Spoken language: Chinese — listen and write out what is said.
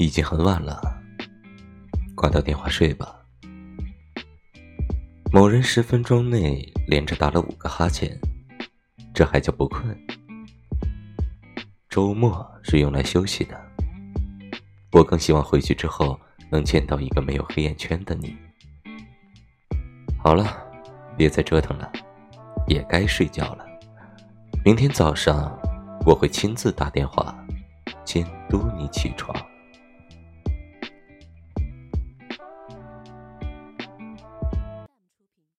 已经很晚了挂掉电话睡吧。某人十分钟内连着打了五个哈欠这还叫不困？周末是用来休息的我更希望回去之后能见到一个没有黑眼圈的你。好了别再折腾了也该睡觉了。明天早上我会亲自打电话监督你起床。